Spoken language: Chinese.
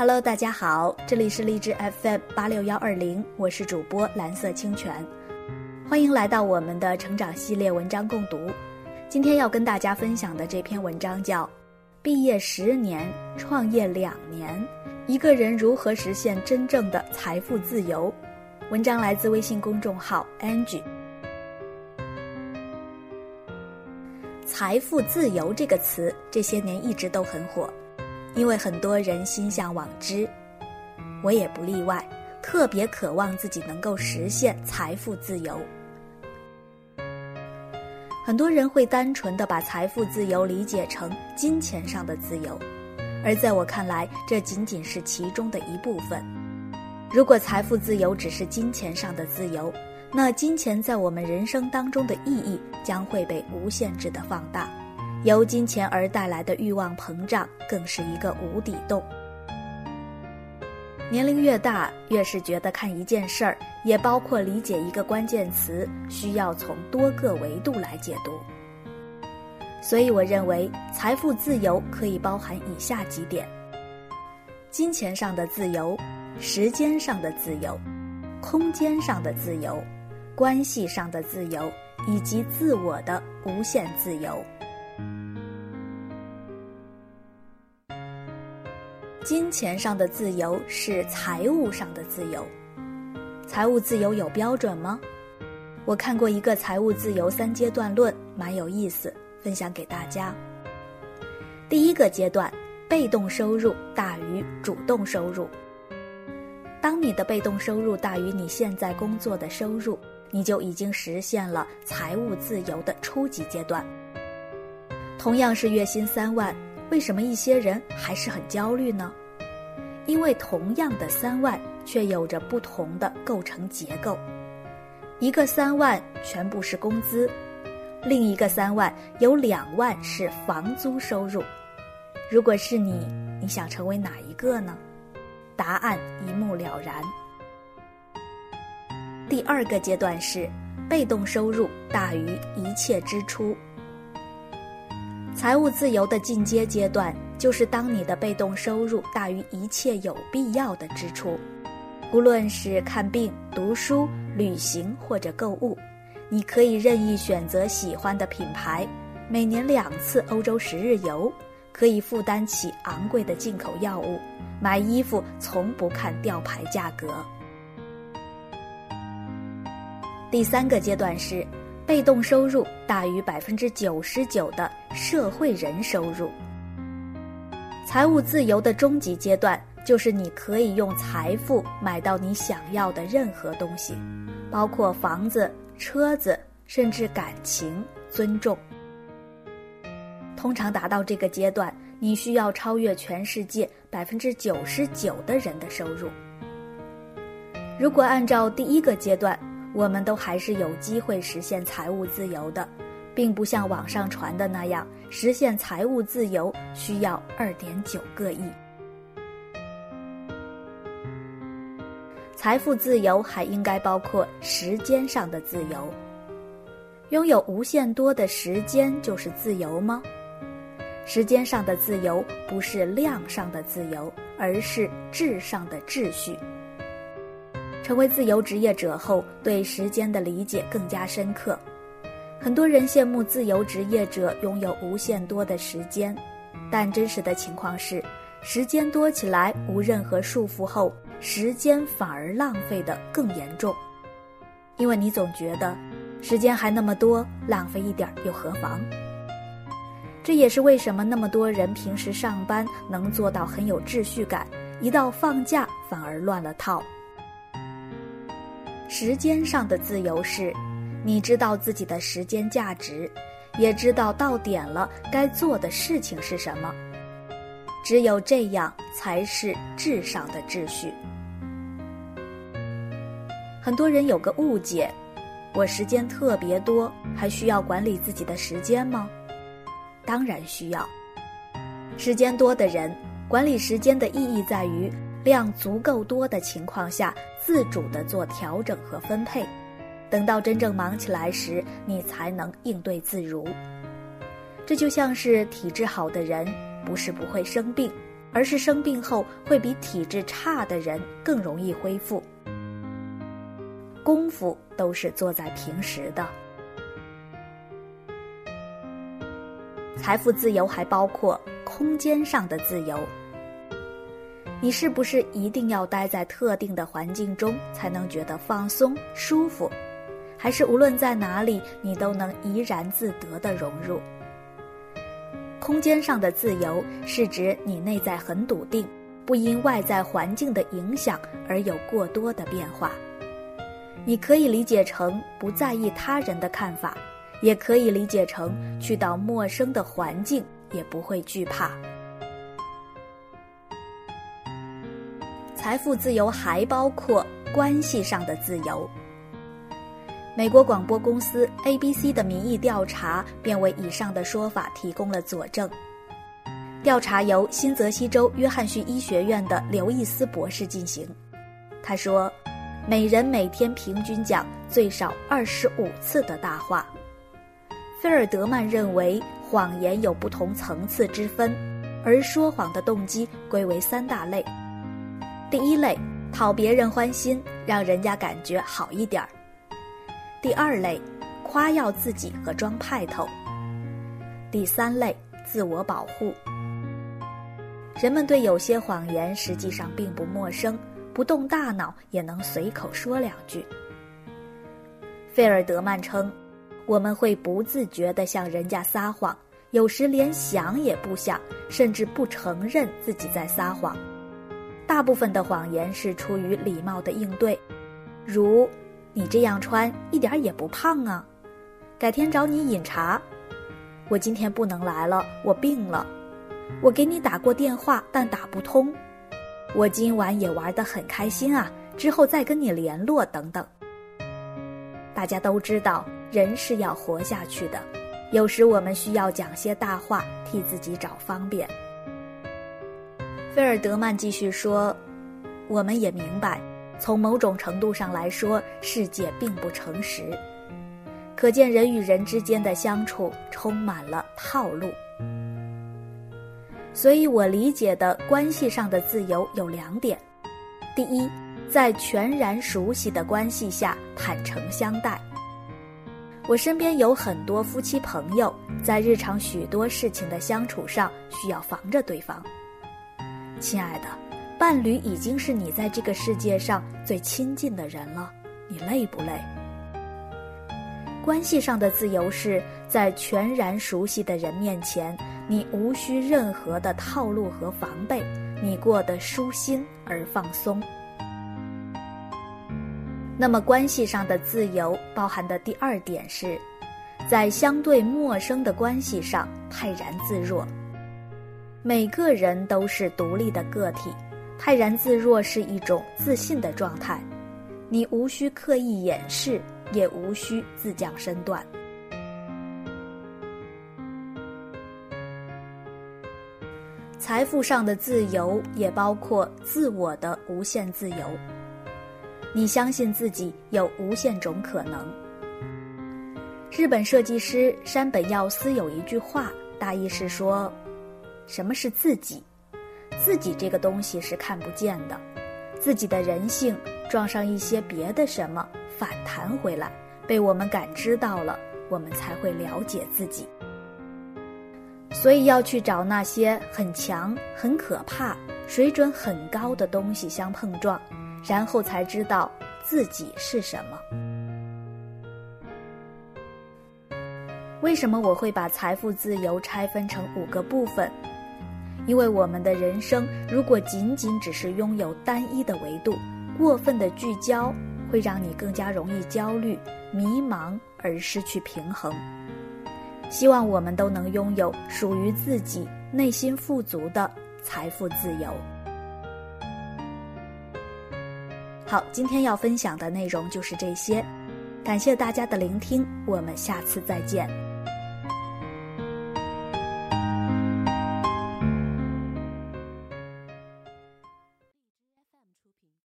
Hello，大家好，这里是荔枝 FM 八六幺二零，我是主播蓝色清泉，欢迎来到我们的成长系列文章共读。今天要跟大家分享的这篇文章叫《毕业十年，创业两年，一个人如何实现真正的财富自由》。文章来自微信公众号 Angie。财富自由这个词这些年一直都很火，因为很多人心向往之，我也不例外，特别渴望自己能够实现财富自由。很多人会单纯的把财富自由理解成金钱上的自由，而在我看来，这仅仅是其中的一部分。如果财富自由只是金钱上的自由，那金钱在我们人生当中的意义将会被无限制的放大，由金钱而带来的欲望膨胀更是一个无底洞。年龄越大，越是觉得看一件事儿，也包括理解一个关键词，需要从多个维度来解读。所以，我认为财富自由可以包含以下几点：金钱上的自由。时间上的自由，空间上的自由，关系上的自由，以及自我的无限自由。金钱上的自由是财务上的自由。财务自由有标准吗？我看过一个财务自由三阶段论，蛮有意思，分享给大家。第一个阶段，被动收入大于主动收入。当你的被动收入大于你现在工作的收入，你就已经实现了财务自由的初级阶段。同样是月薪三万，为什么一些人还是很焦虑呢？因为同样的三万，却有着不同的构成结构。一个三万全部是工资，另一个三万有两万是房租收入。如果是你，你想成为哪一个呢？答案一目了然。第二个阶段是被动收入大于一切支出。财务自由的进阶阶段就是当你的被动收入大于一切有必要的支出，无论是看病、读书、旅行或者购物，你可以任意选择喜欢的品牌，每年两次欧洲十日游，可以负担起昂贵的进口药物。买衣服从不看吊牌价格。第三个阶段是被动收入大于百分之九十九的社会人收入。财务自由的终极阶段就是你可以用财富买到你想要的任何东西，包括房子、车子，甚至感情、尊重。通常达到这个阶段。你需要超越全世界百分之九十九的人的收入。如果按照第一个阶段，我们都还是有机会实现财务自由的，并不像网上传的那样，实现财务自由需要二点九个亿。财富自由还应该包括时间上的自由。拥有无限多的时间就是自由吗？时间上的自由不是量上的自由，而是质上的秩序。成为自由职业者后，对时间的理解更加深刻。很多人羡慕自由职业者拥有无限多的时间，但真实的情况是，时间多起来无任何束缚后，时间反而浪费的更严重。因为你总觉得，时间还那么多，浪费一点又何妨？这也是为什么那么多人平时上班能做到很有秩序感，一到放假反而乱了套。时间上的自由是，你知道自己的时间价值，也知道到点了该做的事情是什么。只有这样，才是至上的秩序。很多人有个误解：我时间特别多，还需要管理自己的时间吗？当然需要。时间多的人，管理时间的意义在于量足够多的情况下，自主的做调整和分配。等到真正忙起来时，你才能应对自如。这就像是体质好的人，不是不会生病，而是生病后会比体质差的人更容易恢复。功夫都是做在平时的。财富自由还包括空间上的自由。你是不是一定要待在特定的环境中才能觉得放松舒服？还是无论在哪里，你都能怡然自得的融入？空间上的自由是指你内在很笃定，不因外在环境的影响而有过多的变化。你可以理解成不在意他人的看法。也可以理解成去到陌生的环境也不会惧怕。财富自由还包括关系上的自由。美国广播公司 ABC 的民意调查便为以上的说法提供了佐证。调查由新泽西州约翰逊医学院的刘易斯博士进行。他说，每人每天平均讲最少二十五次的大话。菲尔德曼认为，谎言有不同层次之分，而说谎的动机归为三大类。第一类，讨别人欢心，让人家感觉好一点儿；第二类，夸耀自己和装派头；第三类，自我保护。人们对有些谎言实际上并不陌生，不动大脑也能随口说两句。费尔德曼称。我们会不自觉地向人家撒谎，有时连想也不想，甚至不承认自己在撒谎。大部分的谎言是出于礼貌的应对，如“你这样穿一点也不胖啊”，“改天找你饮茶”，“我今天不能来了，我病了”，“我给你打过电话但打不通”，“我今晚也玩得很开心啊，之后再跟你联络”等等。大家都知道。人是要活下去的，有时我们需要讲些大话，替自己找方便。菲尔德曼继续说：“我们也明白，从某种程度上来说，世界并不诚实，可见人与人之间的相处充满了套路。所以我理解的关系上的自由有两点：第一，在全然熟悉的关系下坦诚相待。”我身边有很多夫妻朋友，在日常许多事情的相处上需要防着对方。亲爱的，伴侣已经是你在这个世界上最亲近的人了，你累不累？关系上的自由是在全然熟悉的人面前，你无需任何的套路和防备，你过得舒心而放松。那么，关系上的自由包含的第二点是，在相对陌生的关系上泰然自若。每个人都是独立的个体，泰然自若是一种自信的状态。你无需刻意掩饰，也无需自降身段。财富上的自由也包括自我的无限自由。你相信自己有无限种可能。日本设计师山本耀司有一句话，大意是说：什么是自己？自己这个东西是看不见的，自己的人性撞上一些别的什么，反弹回来，被我们感知到了，我们才会了解自己。所以要去找那些很强、很可怕、水准很高的东西相碰撞。然后才知道自己是什么。为什么我会把财富自由拆分成五个部分？因为我们的人生如果仅仅只是拥有单一的维度，过分的聚焦会让你更加容易焦虑、迷茫而失去平衡。希望我们都能拥有属于自己、内心富足的财富自由。好，今天要分享的内容就是这些，感谢大家的聆听，我们下次再见。